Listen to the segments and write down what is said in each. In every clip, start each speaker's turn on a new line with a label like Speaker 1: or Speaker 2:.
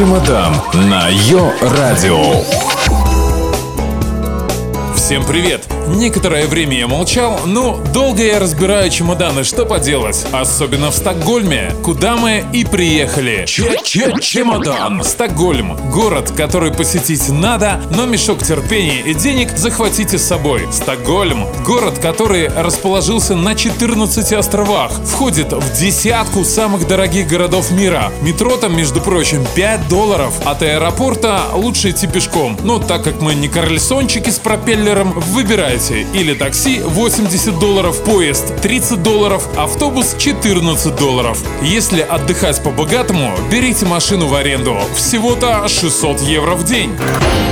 Speaker 1: Чемодан на Йо-Радио.
Speaker 2: Всем привет! Некоторое время я молчал, но долго я разбираю чемоданы, что поделать. Особенно в Стокгольме, куда мы и приехали. Че-че-чемодан! Стокгольм – город, который посетить надо, но мешок терпения и денег захватите с собой. Стокгольм – город, который расположился на 14 островах, входит в десятку самых дорогих городов мира. Метро там, между прочим, 5 долларов. От аэропорта лучше идти пешком. Но так как мы не карлесончики с пропеллером, выбирайте билете или такси 80 долларов, поезд 30 долларов, автобус 14 долларов. Если отдыхать по-богатому, берите машину в аренду. Всего-то 600 евро в день.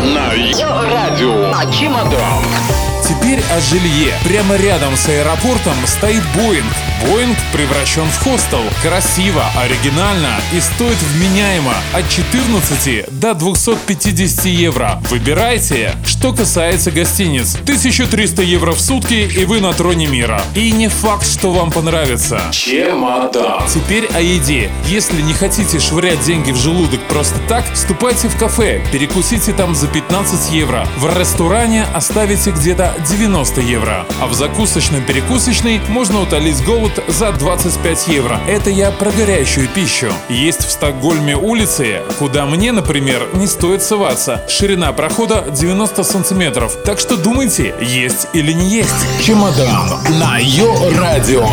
Speaker 1: На радио. А чемодан.
Speaker 2: Теперь о жилье. Прямо рядом с аэропортом стоит Боинг. Боинг превращен в хостел. Красиво, оригинально и стоит вменяемо от 14 до 250 евро. Выбирайте. Что касается гостиниц, 1300 евро в сутки и вы на троне мира. И не факт, что вам понравится.
Speaker 1: Чемодан.
Speaker 2: Теперь о еде. Если не хотите швырять деньги в желудок просто так, ступайте в кафе, перекусите там за 15 евро. В ресторане оставите где-то 90 евро. А в закусочном-перекусочной можно утолить голод за 25 евро. Это я про горячую пищу. Есть в Стокгольме улицы, куда мне, например, не стоит соваться. Ширина прохода 90 сантиметров. Так что думайте, есть или не есть.
Speaker 1: Чемодан на Йо-Радио.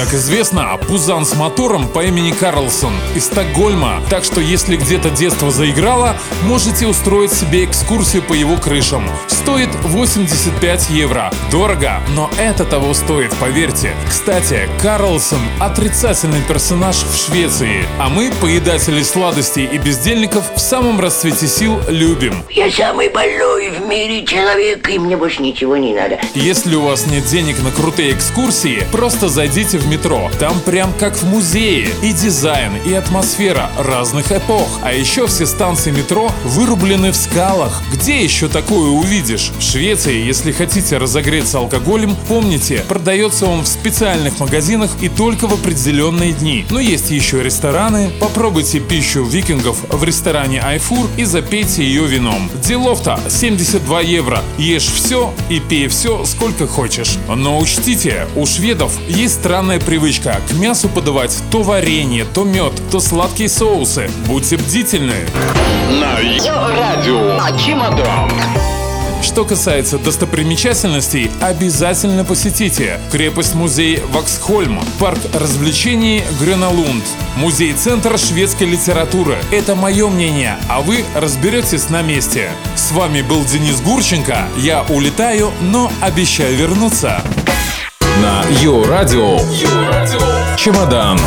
Speaker 2: Как известно, Пузан с мотором по имени Карлсон из Стокгольма, так что если где-то детство заиграло, можете устроить себе экскурсию по его крышам. Стоит 85 евро. Дорого, но это того стоит, поверьте. Кстати, Карлсон – отрицательный персонаж в Швеции, а мы, поедатели сладостей и бездельников, в самом расцвете сил любим.
Speaker 3: Я самый больной в мире человек, и мне больше ничего не надо.
Speaker 2: Если у вас нет денег на крутые экскурсии, просто зайдите в метро. Там прям как в музее. И дизайн, и атмосфера разных эпох. А еще все станции метро вырублены в скалах. Где еще такое увидишь? В Швеции, если хотите разогреться алкоголем, помните, продается он в специальных магазинах и только в определенные дни. Но есть еще рестораны. Попробуйте пищу викингов в ресторане Айфур и запейте ее вином. Делов-то 72 евро. Ешь все и пей все, сколько хочешь. Но учтите, у шведов есть странная странная привычка к мясу подавать то варенье, то мед, то сладкие соусы. Будьте бдительны.
Speaker 1: На радио. Чемодан.
Speaker 2: Что касается достопримечательностей, обязательно посетите крепость-музей Ваксхольм, парк развлечений Грюналунд, музей-центр шведской литературы. Это мое мнение, а вы разберетесь на месте. С вами был Денис Гурченко. Я улетаю, но обещаю вернуться
Speaker 1: на Йо-Радио. Чемодан.